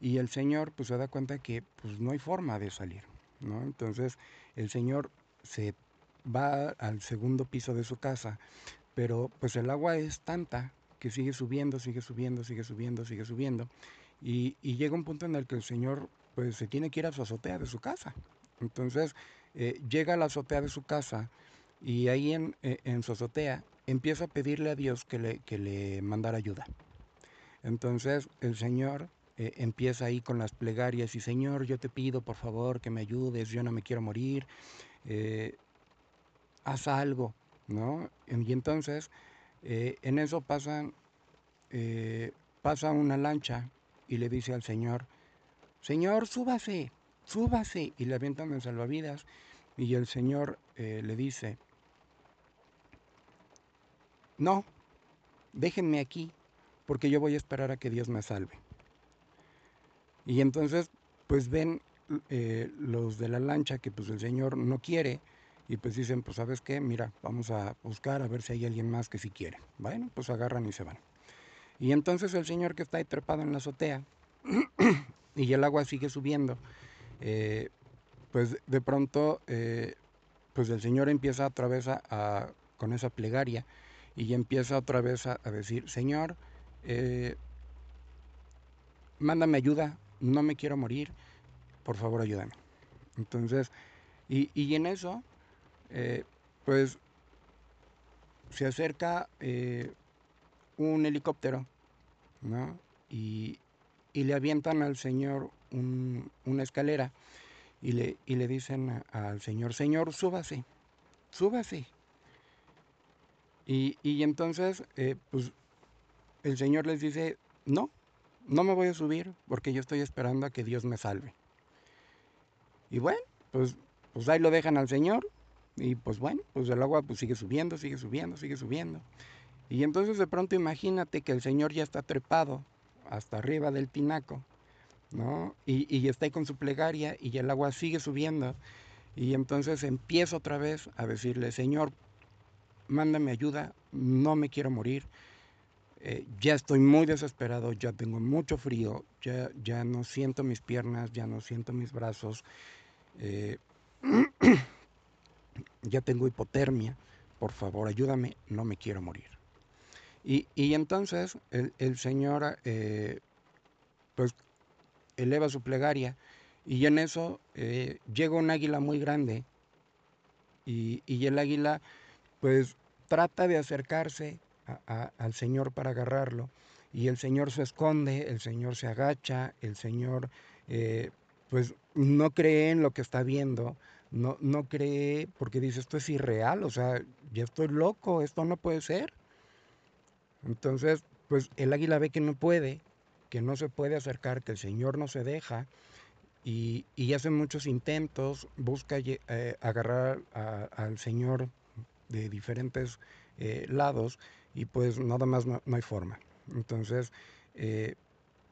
y el señor pues se da cuenta que pues no hay forma de salir, ¿no? Entonces el señor se va al segundo piso de su casa, pero pues el agua es tanta que sigue subiendo, sigue subiendo, sigue subiendo, sigue subiendo. Y, llega un punto en el que el señor pues se tiene que ir a su azotea de su casa. Entonces eh, llega a la azotea de su casa y ahí en, eh, en, su azotea empieza a pedirle a Dios que le, que le mandara ayuda. Entonces el Señor eh, empieza ahí con las plegarias y Señor, yo te pido por favor que me ayudes, yo no me quiero morir, haz algo, ¿no? Y entonces eh, en eso pasan, eh, pasa una lancha y le dice al señor, Señor, súbase, súbase. Y le avientan en salvavidas y el señor eh, le dice, no, déjenme aquí porque yo voy a esperar a que Dios me salve. Y entonces, pues ven los de la lancha que pues el Señor no quiere y pues dicen, pues sabes qué, mira, vamos a buscar a ver si hay alguien más que si quiere. Bueno, pues agarran y se van. Y entonces el señor que está ahí trepado en la azotea (clears throat) y el agua sigue subiendo, eh, pues de pronto, eh, pues el señor empieza otra vez a, con esa plegaria y empieza otra vez a, decir, Señor, eh, mándame ayuda, no me quiero morir, por favor ayúdame. Entonces, y, y en eso, pues se acerca un helicóptero, ¿no? Y, le avientan al señor una escalera y le, y le dicen al señor, señor, súbase, súbase. Y, y entonces, eh, pues el señor les dice, no, no me voy a subir porque yo estoy esperando a que Dios me salve. Y bueno, pues, pues ahí lo dejan al señor y pues bueno, pues el agua pues sigue subiendo, sigue subiendo, sigue subiendo. Y entonces de pronto imagínate que el Señor ya está trepado hasta arriba del tinaco, ¿no? Y, y está ahí con su plegaria y el agua sigue subiendo. Y entonces empieza otra vez a decirle, Señor, mándame ayuda, no me quiero morir. Eh, ya estoy muy desesperado, ya tengo mucho frío, ya, ya no siento mis piernas, ya no siento mis brazos. Eh, (clears throat) ya tengo hipotermia, por favor ayúdame, no me quiero morir. Y, entonces el, Señor eh, pues eleva su plegaria y en eso eh, llega un águila muy grande y, el águila pues trata de acercarse al Señor para agarrarlo y el Señor se esconde, el Señor se agacha, el Señor eh, pues no cree en lo que está viendo, no, no cree porque dice esto es irreal, o sea, ya estoy loco, esto no puede ser. Entonces, pues el águila ve que no puede, que no se puede acercar, que el Señor no se deja y, hace muchos intentos, busca eh, agarrar al Señor de diferentes eh, lados y pues nada más no, hay forma. Entonces, eh,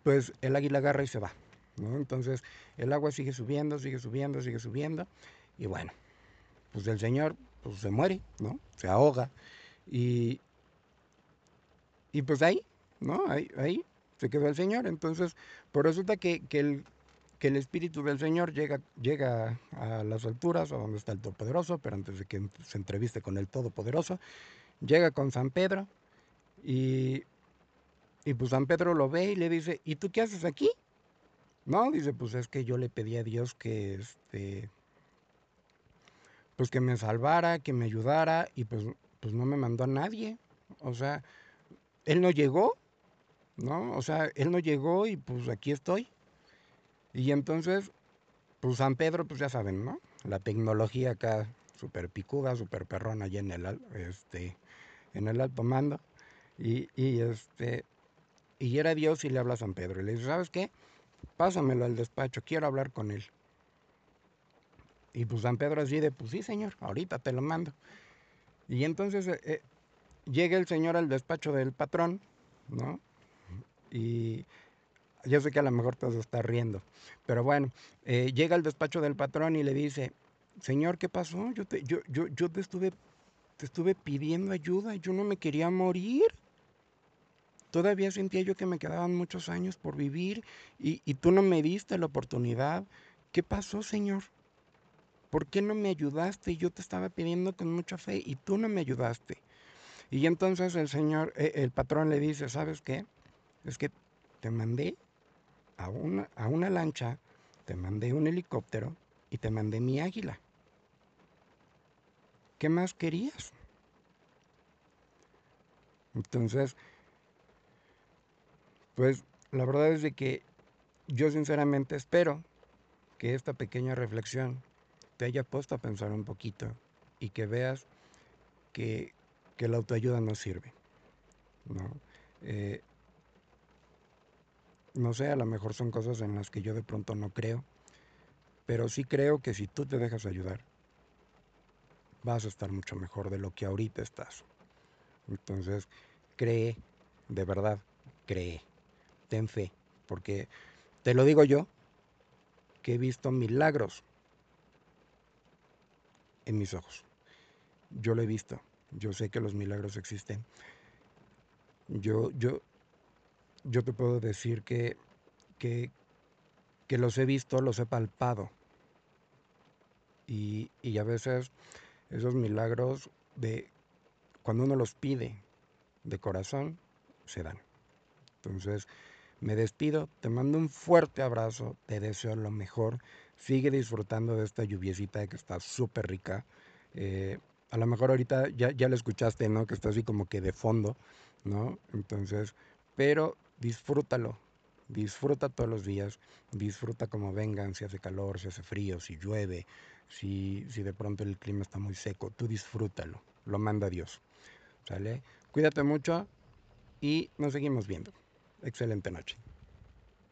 pues el águila agarra y se va. ¿no? Entonces el agua sigue subiendo, sigue subiendo, sigue subiendo y bueno, pues el señor pues se muere, ¿no? Se ahoga. Y, y pues ahí, ¿no? Ahí, ahí se quedó el Señor. Entonces, pues resulta que, que, el, que el Espíritu del Señor llega, llega a las alturas, a donde está el Todopoderoso, pero antes de que se entreviste con el Todopoderoso, llega con San Pedro y, y pues San Pedro lo ve y le dice, ¿y tú qué haces aquí? No, dice, pues es que yo le pedí a Dios que, este, pues que me salvara, que me ayudara, y pues, pues no me mandó a nadie. O sea, él no llegó, ¿no? O sea, él no llegó y pues aquí estoy. Y entonces, pues San Pedro, pues ya saben, ¿no? La tecnología acá, súper picuda, súper perrona allá en el, este, en el alto mando. Y, y, este, y era Dios y le habla a San Pedro. Y le dice, ¿sabes qué? pásamelo al despacho, quiero hablar con él. Y pues San Pedro así de, pues sí, señor, ahorita te lo mando. Y entonces eh, eh, llega el señor al despacho del patrón, ¿no? Y yo sé que a lo mejor todo se está riendo, pero bueno, eh, llega al despacho del patrón y le dice, señor, ¿qué pasó? Yo te, yo, yo, yo te estuve, te estuve pidiendo ayuda, yo no me quería morir. Todavía sentía yo que me quedaban muchos años por vivir y, tú no me diste la oportunidad. ¿Qué pasó, Señor? ¿Por qué no me ayudaste? Yo te estaba pidiendo con mucha fe y tú no me ayudaste. Y entonces el Señor, eh, el patrón le dice, ¿sabes qué? Es que te mandé a una, a una lancha, te mandé un helicóptero y te mandé mi águila. ¿Qué más querías? Entonces, pues la verdad es de que yo sinceramente espero que esta pequeña reflexión te haya puesto a pensar un poquito y que veas que, la autoayuda no sirve. ¿no? Eh, no sé, a lo mejor son cosas en las que yo de pronto no creo, pero sí creo que si tú te dejas ayudar, vas a estar mucho mejor de lo que ahorita estás. Entonces, cree, de verdad, cree ten fe, porque te lo digo yo, que he visto milagros en mis ojos. Yo lo he visto, yo sé que los milagros existen. Yo, yo, yo te puedo decir que, que, que los he visto, los he palpado. Y, y a veces esos milagros de cuando uno los pide de corazón, se dan. Entonces, me despido, te mando un fuerte abrazo, te deseo lo mejor. Sigue disfrutando de esta lluviecita que está súper rica. Eh, a lo mejor ahorita ya, ya lo escuchaste, ¿no? Que está así como que de fondo, ¿no? Entonces, pero disfrútalo, disfruta todos los días, disfruta como vengan, si hace calor, si hace frío, si llueve, si, si de pronto el clima está muy seco, tú disfrútalo, lo manda Dios, ¿sale? Cuídate mucho y nos seguimos viendo. Excelente noche.